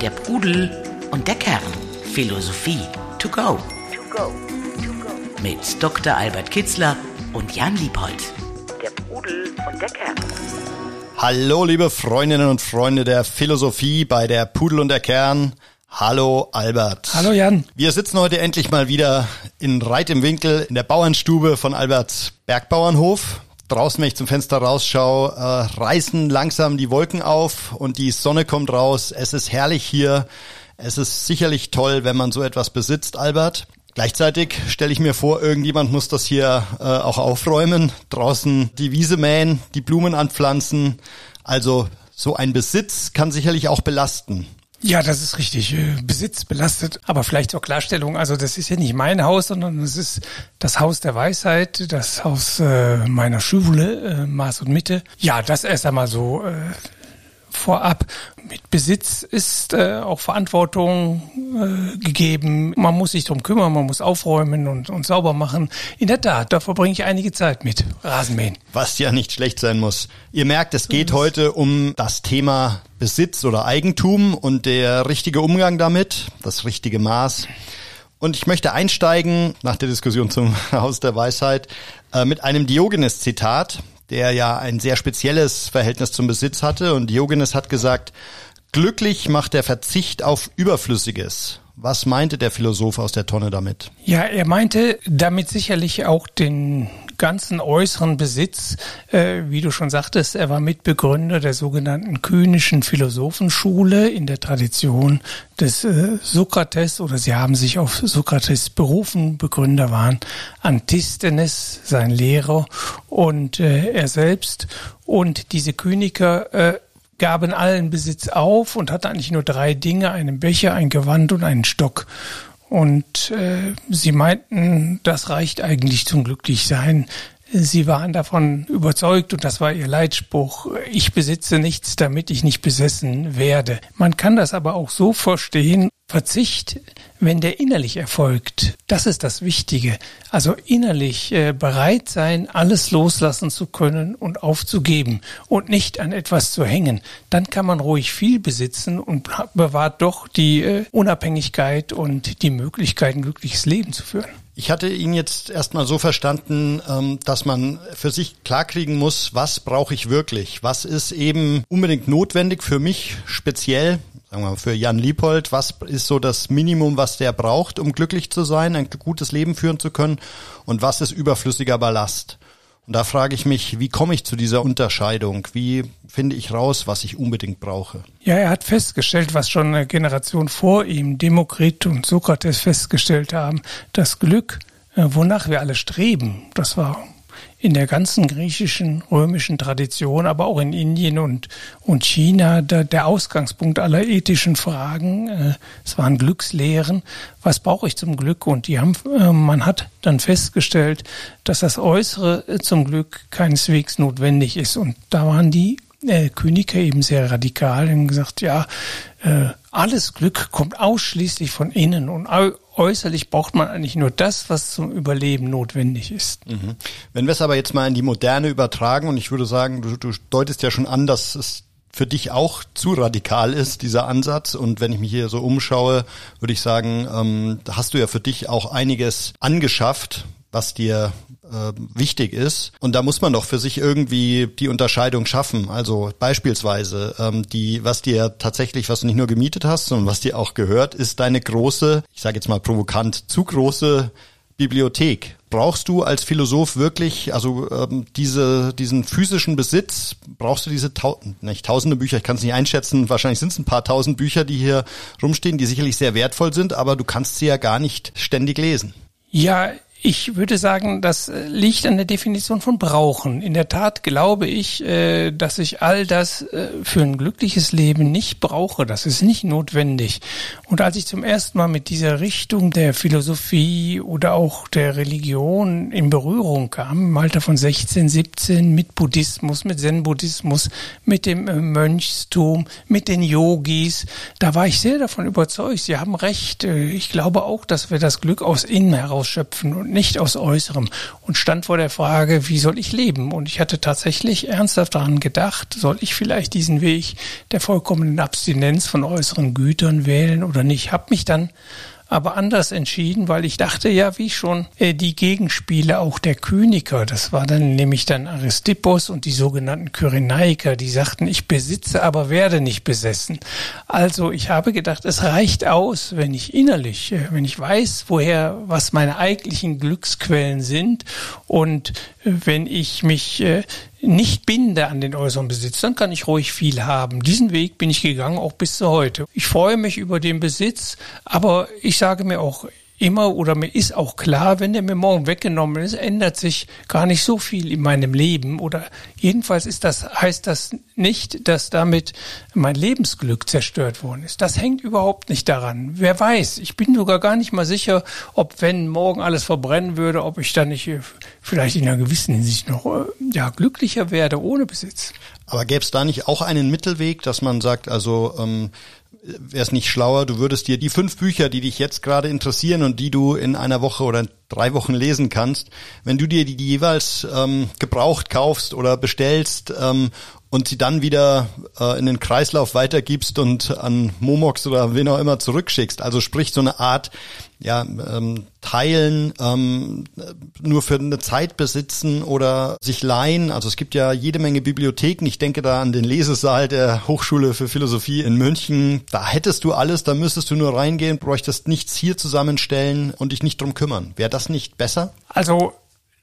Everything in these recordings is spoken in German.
Der Pudel und der Kern. Philosophie to go. To go. To go. Mit Dr. Albert Kitzler und Jan Liebold. Der Pudel und der Kern. Hallo, liebe Freundinnen und Freunde der Philosophie bei der Pudel und der Kern. Hallo Albert. Hallo Jan. Wir sitzen heute endlich mal wieder in Reit im Winkel in der Bauernstube von Alberts Bergbauernhof. Draußen, wenn ich zum Fenster rausschaue, äh, reißen langsam die Wolken auf und die Sonne kommt raus. Es ist herrlich hier. Es ist sicherlich toll, wenn man so etwas besitzt, Albert. Gleichzeitig stelle ich mir vor, irgendjemand muss das hier äh, auch aufräumen, draußen die Wiese mähen, die Blumen anpflanzen. Also so ein Besitz kann sicherlich auch belasten. Ja, das ist richtig. Äh, Besitz belastet, aber vielleicht zur Klarstellung. Also das ist ja nicht mein Haus, sondern es ist das Haus der Weisheit, das Haus äh, meiner Schule, äh, Maß und Mitte. Ja, das erst einmal so äh, vorab. Mit Besitz ist äh, auch Verantwortung äh, gegeben. Man muss sich drum kümmern, man muss aufräumen und, und sauber machen. In der Tat, da verbringe ich einige Zeit mit Rasenmähen. Was ja nicht schlecht sein muss. Ihr merkt, es geht heute um das Thema Besitz oder Eigentum und der richtige Umgang damit, das richtige Maß. Und ich möchte einsteigen, nach der Diskussion zum Haus der Weisheit, äh, mit einem Diogenes-Zitat, der ja ein sehr spezielles Verhältnis zum Besitz hatte. Und Diogenes hat gesagt, glücklich macht der Verzicht auf Überflüssiges. Was meinte der Philosoph aus der Tonne damit? Ja, er meinte damit sicherlich auch den ganzen äußeren Besitz, äh, wie du schon sagtest, er war Mitbegründer der sogenannten kynischen Philosophenschule in der Tradition des äh, Sokrates oder sie haben sich auf Sokrates berufen. Begründer waren Antisthenes, sein Lehrer und äh, er selbst. Und diese Kyniker äh, gaben allen Besitz auf und hatten eigentlich nur drei Dinge, einen Becher, ein Gewand und einen Stock. Und äh, sie meinten, das reicht eigentlich zum Glücklichsein. Sie waren davon überzeugt und das war ihr Leitspruch, ich besitze nichts, damit ich nicht besessen werde. Man kann das aber auch so verstehen, Verzicht, wenn der innerlich erfolgt, das ist das Wichtige. Also innerlich äh, bereit sein, alles loslassen zu können und aufzugeben und nicht an etwas zu hängen. Dann kann man ruhig viel besitzen und bewahrt doch die äh, Unabhängigkeit und die Möglichkeit, ein glückliches Leben zu führen. Ich hatte ihn jetzt erstmal so verstanden, ähm, dass man für sich klarkriegen muss, was brauche ich wirklich? Was ist eben unbedingt notwendig für mich speziell? Sagen wir mal, für Jan Liebold, was ist so das Minimum, was der braucht, um glücklich zu sein, ein gutes Leben führen zu können? Und was ist überflüssiger Ballast? Und da frage ich mich, wie komme ich zu dieser Unterscheidung? Wie finde ich raus, was ich unbedingt brauche? Ja, er hat festgestellt, was schon eine Generation vor ihm, Demokrit und Sokrates festgestellt haben, das Glück, äh, wonach wir alle streben, das war in der ganzen griechischen, römischen Tradition, aber auch in Indien und, und China der, der Ausgangspunkt aller ethischen Fragen. Äh, es waren Glückslehren. Was brauche ich zum Glück? Und die haben, äh, man hat dann festgestellt, dass das Äußere äh, zum Glück keineswegs notwendig ist. Und da waren die Kyniker eben sehr radikal und gesagt, ja, alles Glück kommt ausschließlich von innen und äußerlich braucht man eigentlich nur das, was zum Überleben notwendig ist. Mhm. Wenn wir es aber jetzt mal in die Moderne übertragen und ich würde sagen, du, du deutest ja schon an, dass es für dich auch zu radikal ist, dieser Ansatz. Und wenn ich mich hier so umschaue, würde ich sagen, ähm, hast du ja für dich auch einiges angeschafft, was dir äh, wichtig ist. Und da muss man doch für sich irgendwie die Unterscheidung schaffen. Also beispielsweise, ähm, die, was dir tatsächlich, was du nicht nur gemietet hast, sondern was dir auch gehört, ist deine große, ich sage jetzt mal provokant, zu große Bibliothek. Brauchst du als Philosoph wirklich, also ähm, diese, diesen physischen Besitz, brauchst du diese tau nicht tausende Bücher, ich kann es nicht einschätzen, wahrscheinlich sind es ein paar tausend Bücher, die hier rumstehen, die sicherlich sehr wertvoll sind, aber du kannst sie ja gar nicht ständig lesen. Ja, ich würde sagen, das äh, liegt an der Definition von brauchen. In der Tat glaube ich, äh, dass ich all das äh, für ein glückliches Leben nicht brauche. Das ist nicht notwendig. Und als ich zum ersten Mal mit dieser Richtung der Philosophie oder auch der Religion in Berührung kam, im Alter von 16, 17, mit Buddhismus, mit Zen-Buddhismus, mit dem Mönchstum, mit den Yogis, da war ich sehr davon überzeugt. Sie haben recht. Ich glaube auch, dass wir das Glück aus innen heraus schöpfen und nicht aus Äußerem und stand vor der Frage, wie soll ich leben? Und ich hatte tatsächlich ernsthaft daran gedacht, soll ich vielleicht diesen Weg der vollkommenen Abstinenz von äußeren Gütern wählen oder nicht? Hab mich dann aber anders entschieden, weil ich dachte ja, wie schon, äh, die Gegenspiele auch der Kyniker, das war dann nämlich dann Aristippus und die sogenannten Kyrenaiker, die sagten, ich besitze, aber werde nicht besessen. Also ich habe gedacht, es reicht aus, wenn ich innerlich, äh, wenn ich weiß, woher, was meine eigentlichen Glücksquellen sind und wenn ich mich nicht binde an den äußeren Besitz, dann kann ich ruhig viel haben. Diesen Weg bin ich gegangen, auch bis zu heute. Ich freue mich über den Besitz, aber ich sage mir auch, immer oder mir ist auch klar, wenn der mir morgen weggenommen ist, ändert sich gar nicht so viel in meinem Leben oder jedenfalls ist das, heißt das nicht, dass damit mein Lebensglück zerstört worden ist. Das hängt überhaupt nicht daran. Wer weiß, ich bin sogar gar nicht mal sicher, ob wenn morgen alles verbrennen würde, ob ich dann nicht äh, vielleicht in einer gewissen Hinsicht noch äh, ja, glücklicher werde ohne Besitz. Aber gäbe es da nicht auch einen Mittelweg, dass man sagt, also ähm, wäre es nicht schlauer, du würdest dir die fünf Bücher, die dich jetzt gerade interessieren und die du in einer Woche oder drei Wochen lesen kannst, wenn du dir die, die jeweils ähm, gebraucht kaufst oder bestellst ähm, und sie dann wieder äh, in den Kreislauf weitergibst und an Momox oder wen auch immer zurückschickst. Also sprich so eine Art ja, ähm, teilen, ähm, nur für eine Zeit besitzen oder sich leihen. Also es gibt ja jede Menge Bibliotheken. Ich denke da an den Lesesaal der Hochschule für Philosophie in München. Da hättest du alles, da müsstest du nur reingehen, bräuchtest nichts hier zusammenstellen und dich nicht drum kümmern. Wäre das nicht besser? Also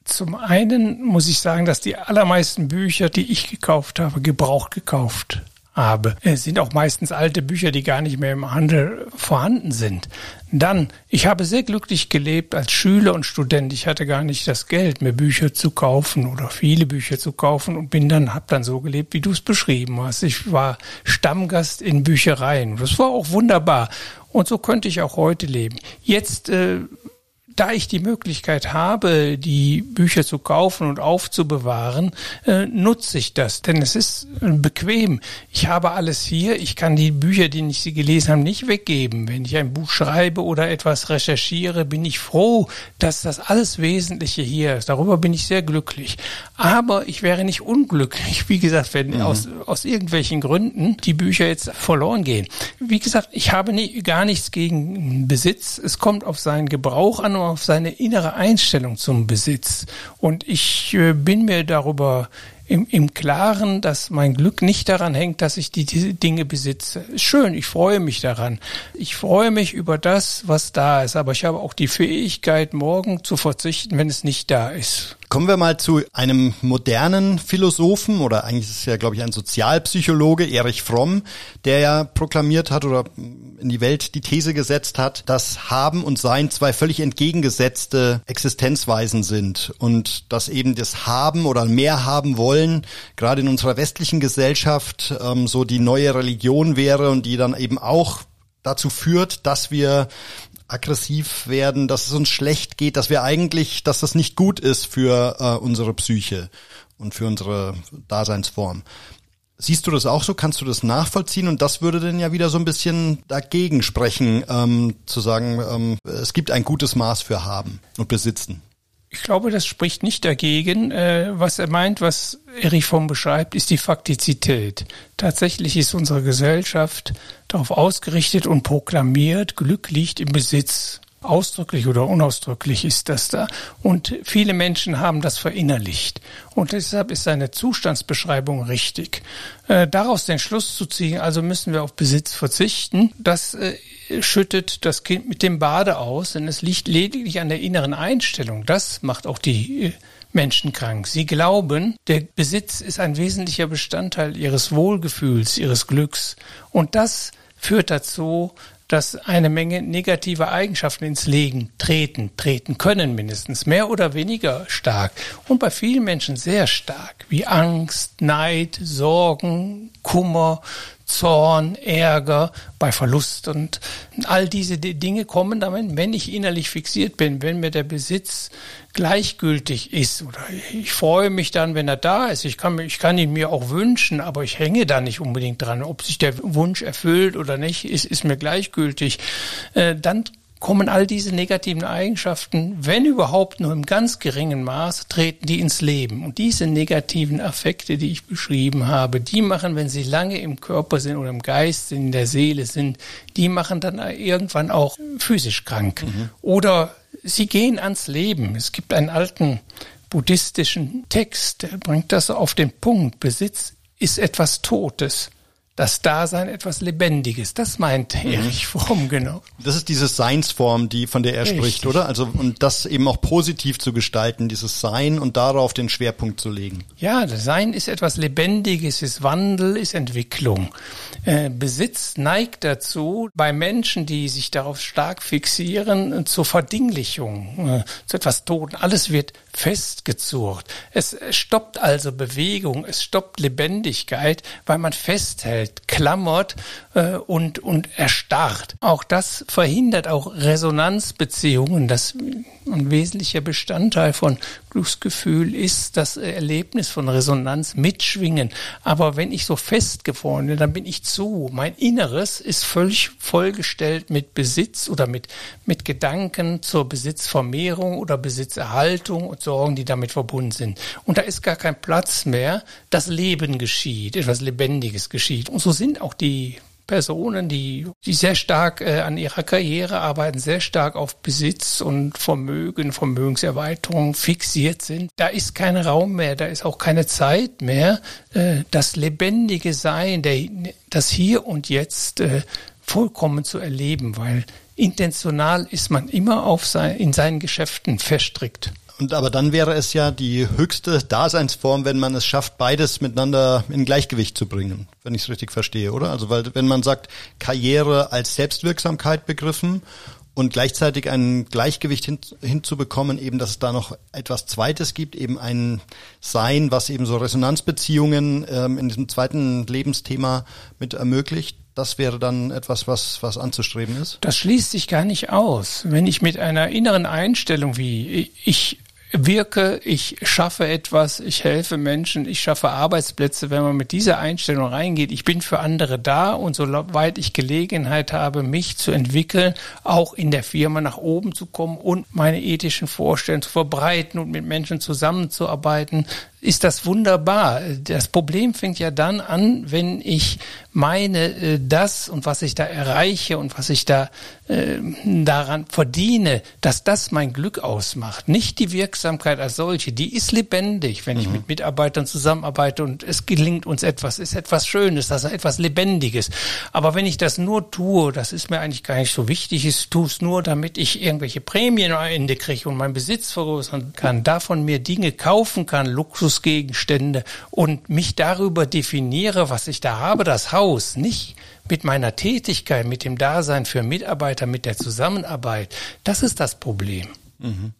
zum einen muss ich sagen, dass die allermeisten Bücher, die ich gekauft habe, gebraucht gekauft habe. Es sind auch meistens alte Bücher, die gar nicht mehr im Handel vorhanden sind. Dann, ich habe sehr glücklich gelebt als Schüler und Student. Ich hatte gar nicht das Geld, mir Bücher zu kaufen oder viele Bücher zu kaufen und bin dann, habe dann so gelebt, wie du es beschrieben hast. Ich war Stammgast in Büchereien. Das war auch wunderbar. Und so könnte ich auch heute leben. Jetzt äh, da ich die Möglichkeit habe, die Bücher zu kaufen und aufzubewahren, äh, nutze ich das, denn es ist äh, bequem. Ich habe alles hier. Ich kann die Bücher, die ich sie gelesen habe, nicht weggeben. Wenn ich ein Buch schreibe oder etwas recherchiere, bin ich froh, dass das alles Wesentliche hier ist. Darüber bin ich sehr glücklich. Aber ich wäre nicht unglücklich, wie gesagt, wenn mhm. aus, aus irgendwelchen Gründen die Bücher jetzt verloren gehen. Wie gesagt, ich habe nie, gar nichts gegen Besitz. Es kommt auf seinen Gebrauch an auf seine innere Einstellung zum Besitz. Und ich äh, bin mir darüber im, im Klaren, dass mein Glück nicht daran hängt, dass ich die, diese Dinge besitze. Schön, ich freue mich daran. Ich freue mich über das, was da ist, aber ich habe auch die Fähigkeit, morgen zu verzichten, wenn es nicht da ist. Kommen wir mal zu einem modernen Philosophen oder eigentlich ist es ja, glaube ich, ein Sozialpsychologe, Erich Fromm, der ja proklamiert hat oder in die Welt die These gesetzt hat, dass Haben und Sein zwei völlig entgegengesetzte Existenzweisen sind und dass eben das Haben oder mehr haben wollen, gerade in unserer westlichen Gesellschaft ähm, so die neue Religion wäre und die dann eben auch dazu führt, dass wir aggressiv werden, dass es uns schlecht geht, dass wir eigentlich, dass das nicht gut ist für äh, unsere Psyche und für unsere Daseinsform. Siehst du das auch so? Kannst du das nachvollziehen? Und das würde dann ja wieder so ein bisschen dagegen sprechen, ähm, zu sagen, ähm, es gibt ein gutes Maß für haben und besitzen. Ich glaube, das spricht nicht dagegen. Äh, was er meint, was Erich von beschreibt, ist die Faktizität. Tatsächlich ist unsere Gesellschaft darauf ausgerichtet und proklamiert, Glück liegt im Besitz ausdrücklich oder unausdrücklich ist das da. Und viele Menschen haben das verinnerlicht. Und deshalb ist seine Zustandsbeschreibung richtig. Äh, daraus den Schluss zu ziehen, also müssen wir auf Besitz verzichten, das äh, schüttet das Kind mit dem Bade aus, denn es liegt lediglich an der inneren Einstellung. Das macht auch die äh, Menschen krank. Sie glauben, der Besitz ist ein wesentlicher Bestandteil ihres Wohlgefühls, ihres Glücks. Und das führt dazu, dass eine Menge negative Eigenschaften ins Leben treten, treten können mindestens, mehr oder weniger stark und bei vielen Menschen sehr stark, wie Angst, Neid, Sorgen, Kummer, Zorn, Ärger, bei Verlust und all diese Dinge kommen damit, wenn ich innerlich fixiert bin, wenn mir der Besitz gleichgültig ist oder ich freue mich dann, wenn er da ist. Ich kann, ich kann ihn mir auch wünschen, aber ich hänge da nicht unbedingt dran. Ob sich der Wunsch erfüllt oder nicht, ist, ist mir gleichgültig. Äh, dann kommen all diese negativen Eigenschaften, wenn überhaupt nur im ganz geringen Maß, treten die ins Leben. Und diese negativen Affekte, die ich beschrieben habe, die machen, wenn sie lange im Körper sind oder im Geist, in der Seele sind, die machen dann irgendwann auch physisch krank. Mhm. Oder sie gehen ans Leben. Es gibt einen alten buddhistischen Text, der bringt das auf den Punkt. Besitz ist etwas Totes das Dasein etwas Lebendiges. Das meint mhm. Erich Fromm, genau. Das ist diese Seinsform, die, von der er Richtig. spricht, oder? Also, und das eben auch positiv zu gestalten, dieses Sein und darauf den Schwerpunkt zu legen. Ja, das Sein ist etwas Lebendiges, ist Wandel, ist Entwicklung. Äh, Besitz neigt dazu, bei Menschen, die sich darauf stark fixieren, zur Verdinglichung, äh, zu etwas Toten. Alles wird festgezurrt. Es stoppt also Bewegung, es stoppt Lebendigkeit, weil man festhält, klammert äh, und, und erstarrt. Auch das verhindert auch Resonanzbeziehungen. Das ein wesentlicher Bestandteil von Glücksgefühl ist das Erlebnis von Resonanz mitschwingen. Aber wenn ich so festgefroren bin, dann bin ich zu. Mein Inneres ist völlig vollgestellt mit Besitz oder mit, mit Gedanken zur Besitzvermehrung oder Besitzerhaltung und Sorgen, die damit verbunden sind. Und da ist gar kein Platz mehr. Das Leben geschieht, etwas Lebendiges geschieht. Und so sind auch die Personen, die, die sehr stark äh, an ihrer Karriere arbeiten, sehr stark auf Besitz und Vermögen, Vermögenserweiterung fixiert sind. Da ist kein Raum mehr, da ist auch keine Zeit mehr, äh, das lebendige Sein, der, das Hier und Jetzt äh, vollkommen zu erleben, weil intentional ist man immer auf sein, in seinen Geschäften verstrickt. Und aber dann wäre es ja die höchste Daseinsform, wenn man es schafft, beides miteinander in Gleichgewicht zu bringen, wenn ich es richtig verstehe, oder? Also weil wenn man sagt, Karriere als Selbstwirksamkeit begriffen und gleichzeitig ein Gleichgewicht hin, hinzubekommen, eben, dass es da noch etwas Zweites gibt, eben ein Sein, was eben so Resonanzbeziehungen ähm, in diesem zweiten Lebensthema mit ermöglicht. Das wäre dann etwas, was, was anzustreben ist? Das schließt sich gar nicht aus. Wenn ich mit einer inneren Einstellung wie ich wirke, ich schaffe etwas, ich helfe Menschen, ich schaffe Arbeitsplätze, wenn man mit dieser Einstellung reingeht, ich bin für andere da und soweit ich Gelegenheit habe, mich zu entwickeln, auch in der Firma nach oben zu kommen und meine ethischen Vorstellungen zu verbreiten und mit Menschen zusammenzuarbeiten, ist das wunderbar. Das Problem fängt ja dann an, wenn ich meine, äh, das und was ich da erreiche und was ich da äh, daran verdiene, dass das mein Glück ausmacht. Nicht die Wirksamkeit als solche, die ist lebendig, wenn ich mhm. mit Mitarbeitern zusammenarbeite und es gelingt uns etwas, ist etwas Schönes, das ist etwas Lebendiges. Aber wenn ich das nur tue, das ist mir eigentlich gar nicht so wichtig, ich tue es nur, damit ich irgendwelche Prämien am Ende kriege und meinen Besitz vergrößern kann, davon mir Dinge kaufen kann, Luxus Luxusgegenstände und mich darüber definiere, was ich da habe, das Haus, nicht mit meiner Tätigkeit, mit dem Dasein für Mitarbeiter, mit der Zusammenarbeit, das ist das Problem. Mhm.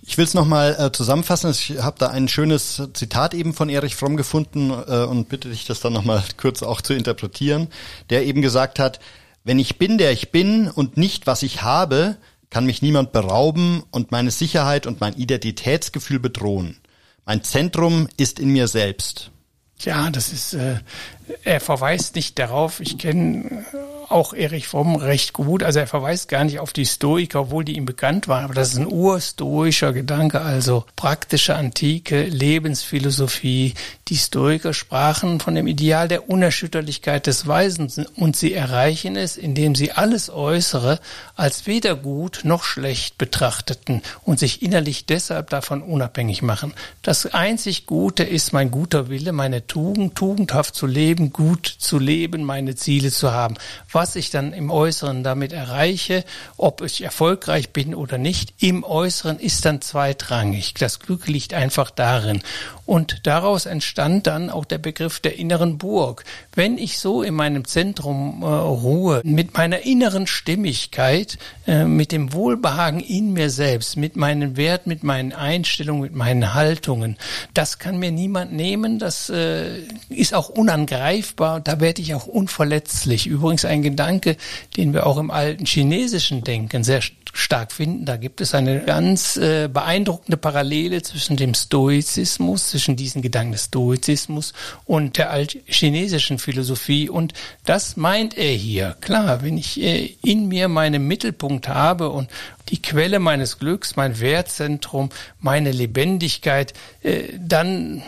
Ich will es nochmal äh, zusammenfassen. Ich habe da ein schönes Zitat eben von Erich Fromm gefunden äh, und bitte dich, das dann nochmal kurz auch zu interpretieren, der eben gesagt hat, wenn ich bin, der ich bin und nicht, was ich habe, kann mich niemand berauben und meine Sicherheit und mein Identitätsgefühl bedrohen. Mein Zentrum ist in mir selbst. Ja, das ist, äh, er verweist nicht darauf, ich kenne auch Erich Fromm recht gut. Also er verweist gar nicht auf die Stoiker, obwohl die ihm bekannt waren. Aber das ist ein urstoischer Gedanke, also praktische antike Lebensphilosophie. Die Stoiker sprachen von dem Ideal der Unerschütterlichkeit des Weisen und sie erreichen es, indem sie alles Äußere als weder gut noch schlecht betrachteten und sich innerlich deshalb davon unabhängig machen. Das einzig Gute ist mein guter Wille, meine Tugend, tugendhaft zu leben, gut zu leben, meine Ziele zu haben. Was ich dann im Äußeren damit erreiche, ob ich erfolgreich bin oder nicht, im Äußeren ist dann zweitrangig. Das Glück liegt einfach darin. Und daraus entstand dann auch der Begriff der inneren Burg. Wenn ich so in meinem Zentrum äh, ruhe, mit meiner inneren Stimmigkeit, äh, mit dem Wohlbehagen in mir selbst, mit meinen Wert, mit meinen Einstellungen, mit meinen Haltungen, das kann mir niemand nehmen. Das äh, ist auch unangreifbar. Da werde ich auch unverletzlich. Übrigens ein Gedanke, den wir auch im alten chinesischen Denken sehr stark finden. Da gibt es eine ganz äh, beeindruckende Parallele zwischen dem Stoizismus, zwischen diesen Gedanken des Stoizismus und der altchinesischen Philosophie. Und das meint er hier. Klar, wenn ich äh, in mir meinen Mittelpunkt habe und die Quelle meines Glücks, mein Wertzentrum, meine Lebendigkeit, äh, dann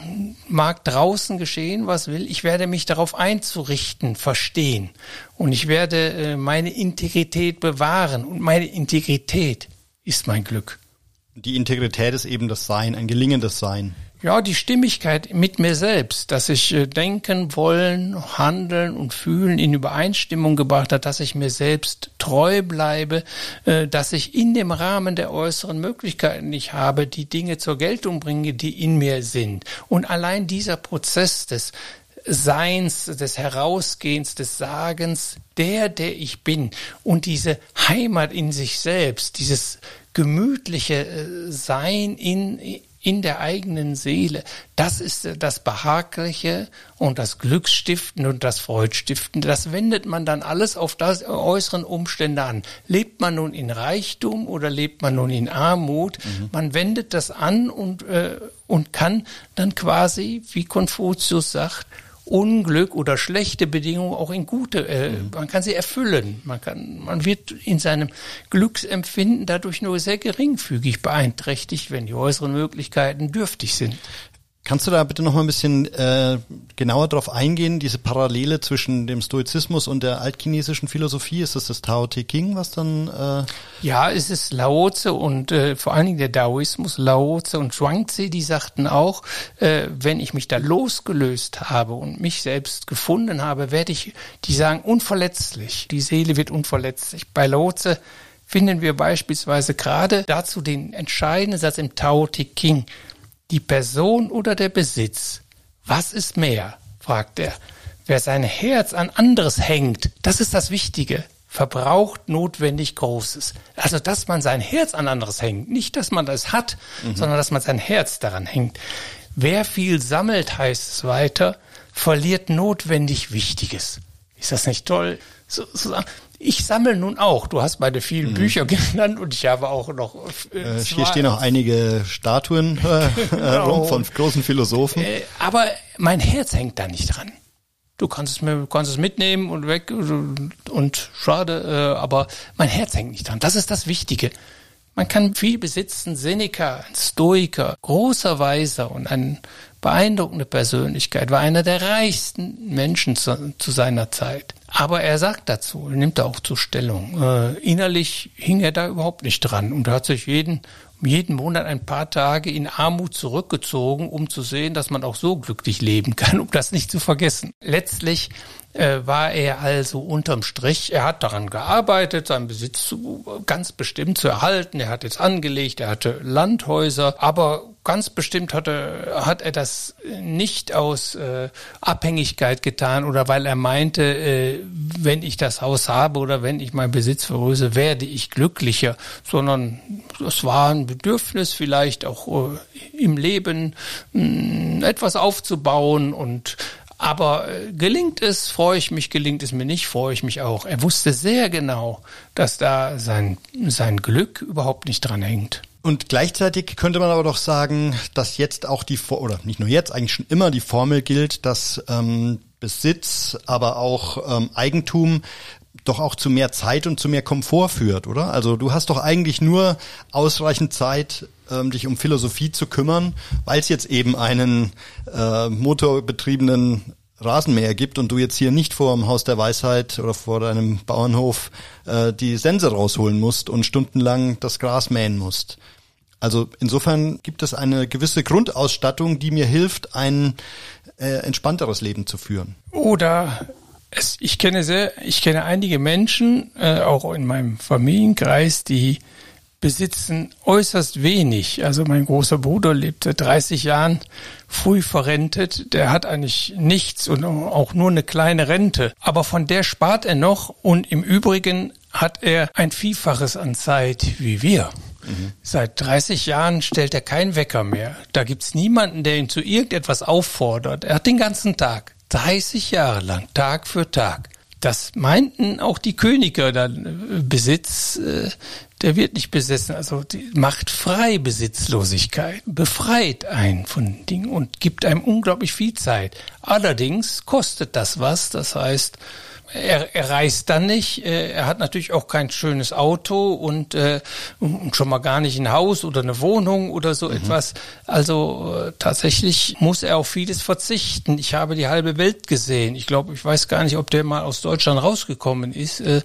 mag draußen geschehen, was will. Ich werde mich darauf einzurichten, verstehen. Und ich werde äh, meine Integrität bewahren. Und meine Integrität ist mein Glück. Die Integrität ist eben das Sein, ein gelingendes Sein. Ja, die Stimmigkeit mit mir selbst, dass ich äh, denken, wollen, handeln und fühlen in Übereinstimmung gebracht hat, dass ich mir selbst treu bleibe, äh, dass ich in dem Rahmen der äußeren Möglichkeiten nicht habe, die Dinge zur Geltung bringe, die in mir sind. Und allein dieser Prozess des Seins, des Herausgehens, des Sagens, der, der ich bin und diese Heimat in sich selbst, dieses gemütliche äh, Sein in, in der eigenen Seele. Das ist das Behagliche und das Glücksstiftende und das Freudstiftende. Das wendet man dann alles auf das äußeren Umstände an. Lebt man nun in Reichtum oder lebt man nun in Armut? Mhm. Man wendet das an und, äh, und kann dann quasi, wie Konfuzius sagt, Unglück oder schlechte Bedingungen auch in gute, äh, mhm. man kann sie erfüllen. Man kann, man wird in seinem Glücksempfinden dadurch nur sehr geringfügig beeinträchtigt, wenn die äußeren Möglichkeiten dürftig sind. Kannst du da bitte noch mal ein bisschen äh, genauer darauf eingehen, diese Parallele zwischen dem Stoizismus und der altchinesischen Philosophie? Ist das das Tao Te Ching, was dann... Äh ja, es ist Lao Tse und äh, vor allen Dingen der Daoismus, Lao Tse und Zhuangzi, die sagten auch, äh, wenn ich mich da losgelöst habe und mich selbst gefunden habe, werde ich, die sagen, unverletzlich. Die Seele wird unverletzlich. Bei Lao Tse finden wir beispielsweise gerade dazu den entscheidenden Satz im Tao Te Ching die Person oder der Besitz? Was ist mehr? fragt er. Wer sein Herz an anderes hängt, das ist das Wichtige, verbraucht notwendig Großes. Also, dass man sein Herz an anderes hängt. Nicht, dass man das hat, mhm. sondern dass man sein Herz daran hängt. Wer viel sammelt, heißt es weiter, verliert notwendig Wichtiges. Ist das nicht toll? So, so, ich sammle nun auch. Du hast meine vielen mhm. Bücher genannt und ich habe auch noch. Äh, äh hier stehen auch einige Statuen äh, genau. von großen Philosophen. Äh, aber mein Herz hängt da nicht dran. Du kannst es mir, kannst es mitnehmen und weg und, und schade, äh, aber mein Herz hängt nicht dran. Das ist das Wichtige. Man kann viel besitzen, Seneca, ein Stoiker, großer Weiser und eine beeindruckende Persönlichkeit, war einer der reichsten Menschen zu, zu seiner Zeit. Aber er sagt dazu, nimmt da auch zur Stellung. Äh, innerlich hing er da überhaupt nicht dran und hat sich jeden, jeden Monat ein paar Tage in Armut zurückgezogen, um zu sehen, dass man auch so glücklich leben kann, um das nicht zu vergessen. Letztlich äh, war er also unterm Strich, er hat daran gearbeitet, seinen Besitz zu, ganz bestimmt zu erhalten. Er hat jetzt angelegt, er hatte Landhäuser, aber ganz bestimmt hat er, hat er das nicht aus äh, Abhängigkeit getan oder weil er meinte, äh, wenn ich das Haus habe oder wenn ich meinen Besitz vergrößere, werde ich glücklicher, sondern es war ein Bedürfnis vielleicht auch äh, im Leben mh, mm, etwas aufzubauen und aber äh, gelingt es, freue ich mich, gelingt es mir nicht, freue ich mich auch. Er wusste sehr genau, dass da sein, sein Glück überhaupt nicht dran hängt. Und gleichzeitig könnte man aber doch sagen, dass jetzt auch die, oder nicht nur jetzt, eigentlich schon immer die Formel gilt, dass ähm, Besitz, aber auch ähm, Eigentum doch auch zu mehr Zeit und zu mehr Komfort führt, oder? Also du hast doch eigentlich nur ausreichend Zeit, ähm, dich um Philosophie zu kümmern, weil es jetzt eben einen äh, motorbetriebenen Rasenmäher gibt und du jetzt hier nicht vor dem Haus der Weisheit oder vor deinem Bauernhof äh, die Sense rausholen musst und stundenlang das Gras mähen musst. Also insofern gibt es eine gewisse Grundausstattung, die mir hilft, ein äh, entspannteres Leben zu führen. Oder es, ich kenne sehr, ich kenne einige Menschen, äh, auch in meinem Familienkreis, die besitzen äußerst wenig. Also mein großer Bruder lebte 30 Jahren früh verrentet. Der hat eigentlich nichts und auch nur eine kleine Rente. Aber von der spart er noch und im Übrigen hat er ein Vielfaches an Zeit wie wir. Mhm. Seit 30 Jahren stellt er keinen Wecker mehr. Da gibt's niemanden, der ihn zu irgendetwas auffordert. Er hat den ganzen Tag, 30 Jahre lang, Tag für Tag. Das meinten auch die Könige dann Besitz, äh, der wird nicht besessen. Also die macht frei Besitzlosigkeit, befreit einen von Dingen und gibt einem unglaublich viel Zeit. Allerdings kostet das was. Das heißt, er, er reist dann nicht. Äh, er hat natürlich auch kein schönes Auto und, äh, und schon mal gar nicht ein Haus oder eine Wohnung oder so mhm. etwas. Also äh, tatsächlich muss er auf vieles verzichten. Ich habe die halbe Welt gesehen. Ich glaube, ich weiß gar nicht, ob der mal aus Deutschland rausgekommen ist. Äh,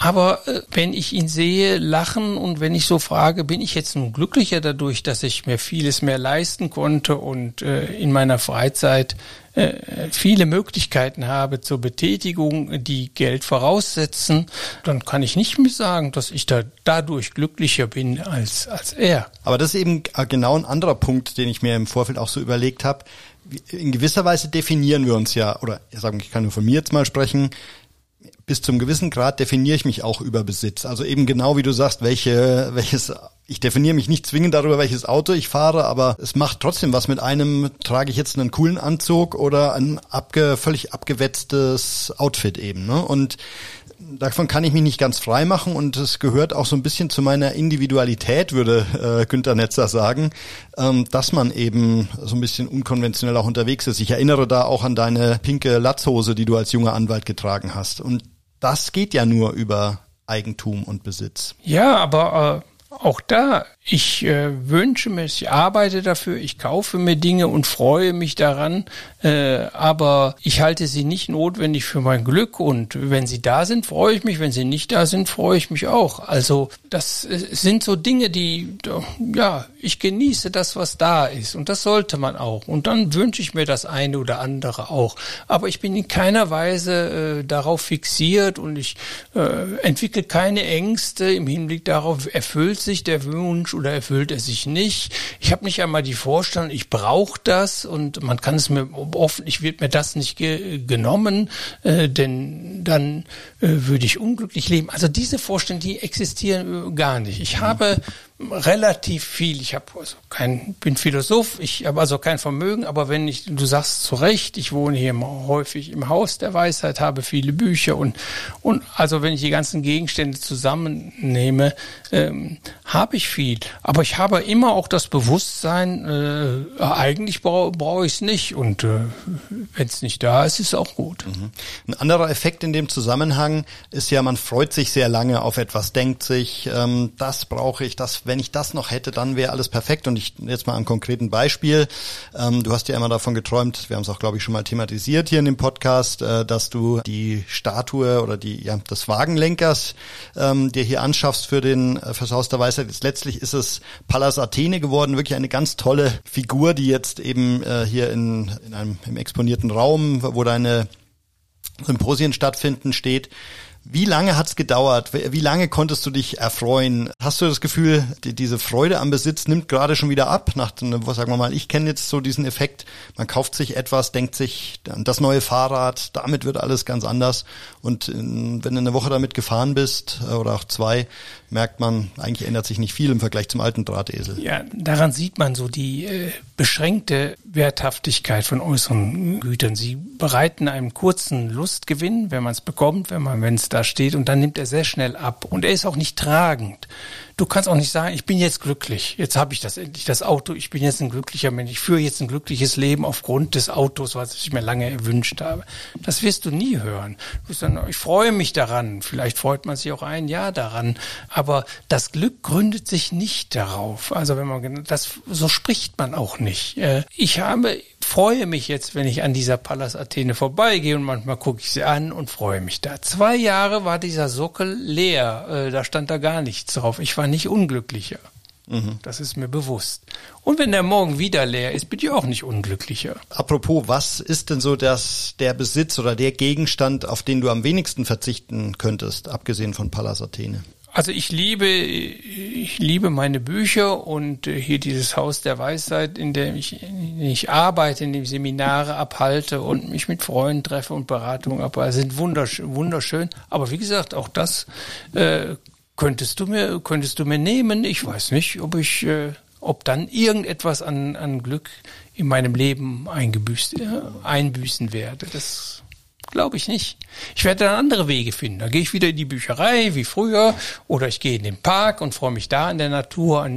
aber äh, wenn ich ihn sehe, lachen und wenn ich so frage, bin ich jetzt nun glücklicher dadurch, dass ich mir vieles mehr leisten konnte und äh, in meiner Freizeit äh, viele Möglichkeiten habe zur Betätigung, die Geld voraussetzen, dann kann ich nicht mehr sagen, dass ich da dadurch glücklicher bin als, als er. Aber das ist eben äh, genau ein anderer Punkt, den ich mir im Vorfeld auch so überlegt habe. In gewisser Weise definieren wir uns ja, oder ich, sage, ich kann nur von mir jetzt mal sprechen, bis zum gewissen Grad definiere ich mich auch über Besitz. Also eben genau wie du sagst, welche, welches, ich definiere mich nicht zwingend darüber, welches Auto ich fahre, aber es macht trotzdem was mit einem, trage ich jetzt einen coolen Anzug oder ein abge, völlig abgewetztes Outfit eben. Ne? Und davon kann ich mich nicht ganz frei machen und es gehört auch so ein bisschen zu meiner Individualität, würde äh, Günter Netzer sagen, ähm, dass man eben so ein bisschen unkonventionell auch unterwegs ist. Ich erinnere da auch an deine pinke Latzhose, die du als junger Anwalt getragen hast. Und das geht ja nur über Eigentum und Besitz. Ja, aber äh, auch da ich äh, wünsche mir, ich arbeite dafür, ich kaufe mir Dinge und freue mich daran, äh, aber ich halte sie nicht notwendig für mein Glück und wenn sie da sind, freue ich mich, wenn sie nicht da sind, freue ich mich auch. Also das sind so Dinge, die, ja, ich genieße das, was da ist und das sollte man auch und dann wünsche ich mir das eine oder andere auch. Aber ich bin in keiner Weise äh, darauf fixiert und ich äh, entwickle keine Ängste im Hinblick darauf, erfüllt sich der Wunsch oder erfüllt er sich nicht. Ich habe nicht einmal die Vorstellung, ich brauche das und man kann es mir offen, ich wird mir das nicht ge genommen, äh, denn dann äh, würde ich unglücklich leben. Also diese Vorstellungen, die existieren äh, gar nicht. Ich habe relativ viel. Ich habe also kein, bin Philosoph, ich habe also kein Vermögen, aber wenn ich, du sagst zu Recht, ich wohne hier häufig im Haus der Weisheit, habe viele Bücher und und also wenn ich die ganzen Gegenstände zusammennehme, ähm, habe ich viel. Aber ich habe immer auch das Bewusstsein, äh, eigentlich brauche brauch ich es nicht und äh, wenn es nicht da ist, ist es auch gut. Mhm. Ein anderer Effekt in dem Zusammenhang ist ja, man freut sich sehr lange auf etwas, denkt sich, ähm, das brauche ich, das wenn ich das noch hätte, dann wäre alles perfekt. Und ich jetzt mal ein konkreten Beispiel. Ähm, du hast ja immer davon geträumt, wir haben es auch, glaube ich, schon mal thematisiert hier in dem Podcast, äh, dass du die Statue oder die, ja, des Wagenlenkers ähm, dir hier anschaffst für den äh, fürs Haus der Weisheit. Jetzt letztlich ist es Pallas Athene geworden, wirklich eine ganz tolle Figur, die jetzt eben äh, hier in, in einem im exponierten Raum, wo deine Symposien stattfinden, steht. Wie lange hat's gedauert? Wie lange konntest du dich erfreuen? Hast du das Gefühl, die, diese Freude am Besitz nimmt gerade schon wieder ab? Nach, was sagen wir mal, ich kenne jetzt so diesen Effekt, man kauft sich etwas, denkt sich, das neue Fahrrad, damit wird alles ganz anders. Und in, wenn du eine Woche damit gefahren bist äh, oder auch zwei, merkt man, eigentlich ändert sich nicht viel im Vergleich zum alten Drahtesel. Ja, daran sieht man so die äh, beschränkte Werthaftigkeit von äußeren Gütern. Sie bereiten einen kurzen Lustgewinn, wenn man es bekommt, wenn man, wenn es da steht, und dann nimmt er sehr schnell ab. Und er ist auch nicht tragend du kannst auch nicht sagen, ich bin jetzt glücklich, jetzt habe ich das endlich, das Auto, ich bin jetzt ein glücklicher Mensch, ich führe jetzt ein glückliches Leben aufgrund des Autos, was ich mir lange erwünscht habe. Das wirst du nie hören. Du sagst, ich freue mich daran, vielleicht freut man sich auch ein Jahr daran, aber das Glück gründet sich nicht darauf. Also wenn man das so spricht man auch nicht. Äh, ich habe freue mich jetzt, wenn ich an dieser Pallas Athene vorbeigehe und manchmal gucke ich sie an und freue mich da. Zwei Jahre war dieser Sockel leer, äh, da stand da gar nichts drauf. Ich war nicht unglücklicher. Mhm. Das ist mir bewusst. Und wenn der morgen wieder leer ist, bin ich auch nicht unglücklicher. Apropos, was ist denn so das, der Besitz oder der Gegenstand, auf den du am wenigsten verzichten könntest, abgesehen von Pallas Athene? Also ich liebe, ich liebe meine Bücher und äh, hier dieses Haus der Weisheit, in dem ich, in dem ich arbeite, in dem ich Seminare abhalte und mich mit Freunden treffe und Beratungen abhalte, sind wunderschön, wunderschön. Aber wie gesagt, auch das äh, könntest du mir, könntest du mir nehmen. Ich weiß nicht, ob ich, äh, ob dann irgendetwas an, an Glück in meinem Leben eingebüßt, äh, einbüßen werde. Das Glaube ich nicht. Ich werde dann andere Wege finden. Da gehe ich wieder in die Bücherei wie früher oder ich gehe in den Park und freue mich da in der Natur.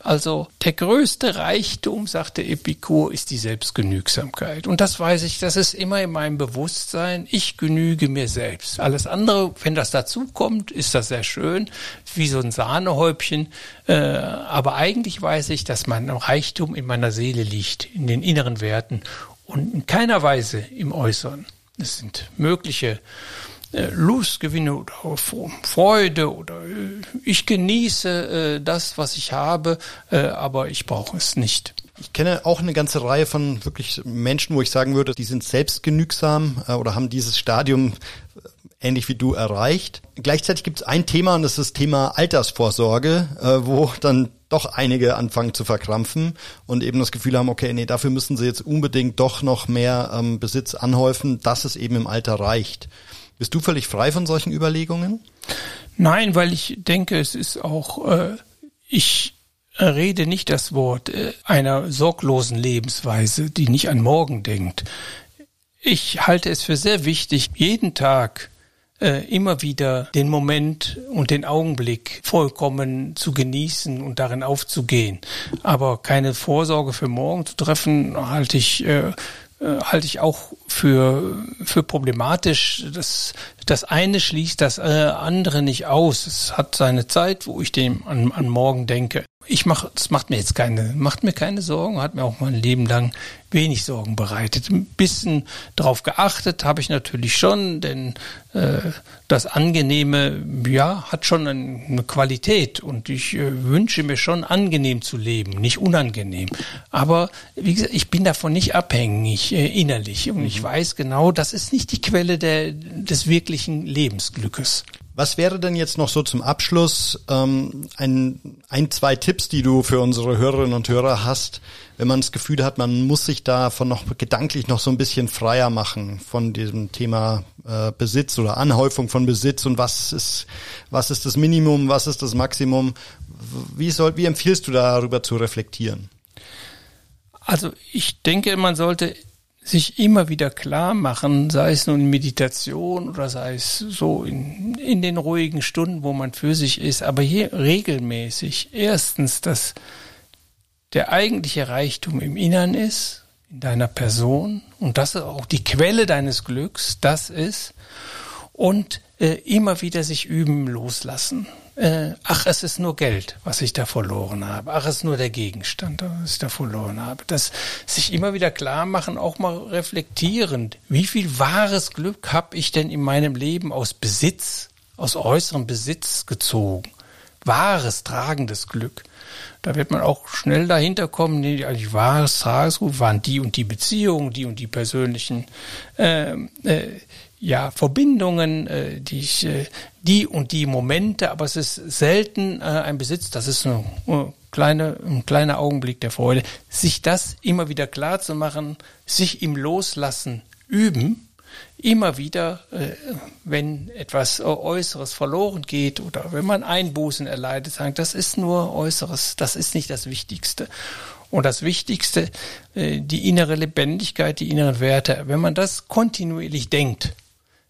Also der größte Reichtum, sagte Epikur, ist die Selbstgenügsamkeit. Und das weiß ich, das ist immer in meinem Bewusstsein. Ich genüge mir selbst. Alles andere, wenn das dazu kommt, ist das sehr schön, wie so ein Sahnehäubchen. Äh, aber eigentlich weiß ich, dass mein Reichtum in meiner Seele liegt, in den inneren Werten und in keiner Weise im Äußeren. Es sind mögliche äh, Lustgewinne oder Freude oder äh, ich genieße äh, das, was ich habe, aber ich brauche es nicht. Ich kenne auch eine ganze Reihe von wirklich Menschen, wo ich sagen würde, die sind selbstgenügsam oder haben dieses Stadium ähnlich wie du erreicht. Gleichzeitig gibt es ein Thema und das ist das Thema Altersvorsorge, äh, wo dann doch einige anfangen zu verkrampfen und eben das Gefühl haben, okay, nee, dafür müssen sie jetzt unbedingt doch noch mehr ähm, Besitz anhäufen, dass es eben im Alter reicht. Bist du völlig frei von solchen Überlegungen? Nein, weil ich denke, es ist auch, äh, ich rede nicht das Wort äh, einer sorglosen Lebensweise, die nicht an morgen denkt. Ich halte es für sehr wichtig, jeden Tag äh, immer wieder den Moment und den Augenblick vollkommen zu genießen und darin aufzugehen. Aber keine Vorsorge für morgen zu treffen, halte ich äh, äh, halte ich auch für, für problematisch. Das, das eine schließt das äh, andere nicht aus. Es hat seine Zeit, wo ich dem an, an morgen denke. Ich mache, es macht mir jetzt keine, macht mir keine Sorgen, hat mir auch mein Leben lang wenig Sorgen bereitet. Ein bisschen drauf geachtet habe ich natürlich schon, denn äh, das Angenehme, ja, hat schon eine Qualität und ich äh, wünsche mir schon angenehm zu leben, nicht unangenehm. Aber wie gesagt, ich bin davon nicht abhängig äh, innerlich und ich mhm. weiß genau, das ist nicht die Quelle der, des wirklichen Lebensglückes. Was wäre denn jetzt noch so zum Abschluss ähm, ein, ein, zwei Tipps, die du für unsere Hörerinnen und Hörer hast, wenn man das Gefühl hat, man muss sich davon noch gedanklich noch so ein bisschen freier machen von diesem Thema äh, Besitz oder Anhäufung von Besitz und was ist, was ist das Minimum, was ist das Maximum? Wie soll, wie empfiehlst du darüber zu reflektieren? Also ich denke, man sollte sich immer wieder klar machen, sei es nun in Meditation oder sei es so in, in den ruhigen Stunden, wo man für sich ist, aber hier regelmäßig erstens, dass der eigentliche Reichtum im Innern ist, in deiner Person und das ist auch die Quelle deines Glücks, das ist und äh, immer wieder sich üben loslassen äh, ach, es ist nur Geld, was ich da verloren habe. Ach, es ist nur der Gegenstand, was ich da verloren habe. Das sich immer wieder klar machen, auch mal reflektierend. Wie viel wahres Glück habe ich denn in meinem Leben aus Besitz, aus äußerem Besitz gezogen? Wahres, tragendes Glück. Da wird man auch schnell dahinter kommen, nee, eigentlich wahres, tragendes Glück waren die und die Beziehungen, die und die persönlichen äh, äh, ja, Verbindungen, äh, die ich, äh, die und die Momente, aber es ist selten äh, ein Besitz, das ist eine, eine kleine, ein kleiner Augenblick der Freude, sich das immer wieder klar zu machen, sich im Loslassen üben, immer wieder, äh, wenn etwas Äußeres verloren geht oder wenn man Einbußen erleidet, sagen, das ist nur Äußeres, das ist nicht das Wichtigste. Und das Wichtigste, äh, die innere Lebendigkeit, die inneren Werte, wenn man das kontinuierlich denkt,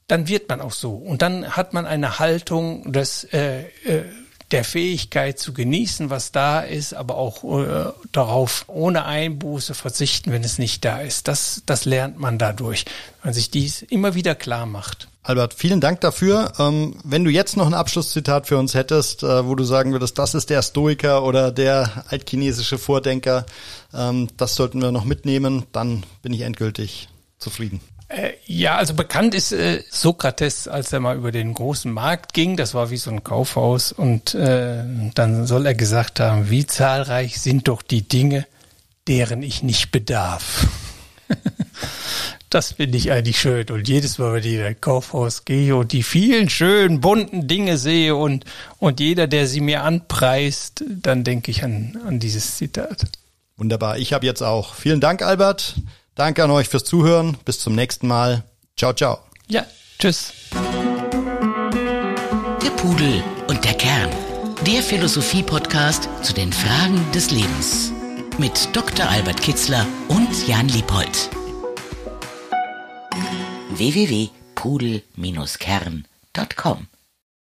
dann wird man auch so. Und dann hat man eine Haltung des, äh, äh, der Fähigkeit zu genießen, was da ist, aber auch äh, darauf ohne Einbuße verzichten, wenn es nicht da ist. Das, das lernt man dadurch, wenn sich dies immer wieder klar macht. Albert, vielen Dank dafür. Ähm, wenn du jetzt noch ein Abschlusszitat für uns hättest, äh, wo du sagen würdest, das ist der Stoiker oder der altchinesische Vordenker, ähm, das sollten wir noch mitnehmen, dann bin ich endgültig zufrieden. Äh, ja, also bekannt ist äh, Sokrates, als er mal über den großen Markt ging, das war wie so ein Kaufhaus, und äh, dann soll er gesagt haben, wie zahlreich sind doch die Dinge, deren ich nicht bedarf. das finde ich eigentlich schön. Und jedes Mal, wenn ich in ein Kaufhaus gehe und die vielen schönen, bunten Dinge sehe und, und jeder, der sie mir anpreist, dann denke ich an, an dieses Zitat. Wunderbar. Ich habe jetzt auch. Vielen Dank, Albert. Danke an euch fürs Zuhören. Bis zum nächsten Mal. Ciao, ciao. Ja, tschüss. Der Pudel und der Kern. Der Philosophie-Podcast zu den Fragen des Lebens. Mit Dr. Albert Kitzler und Jan Liebold. www.pudel-kern.com.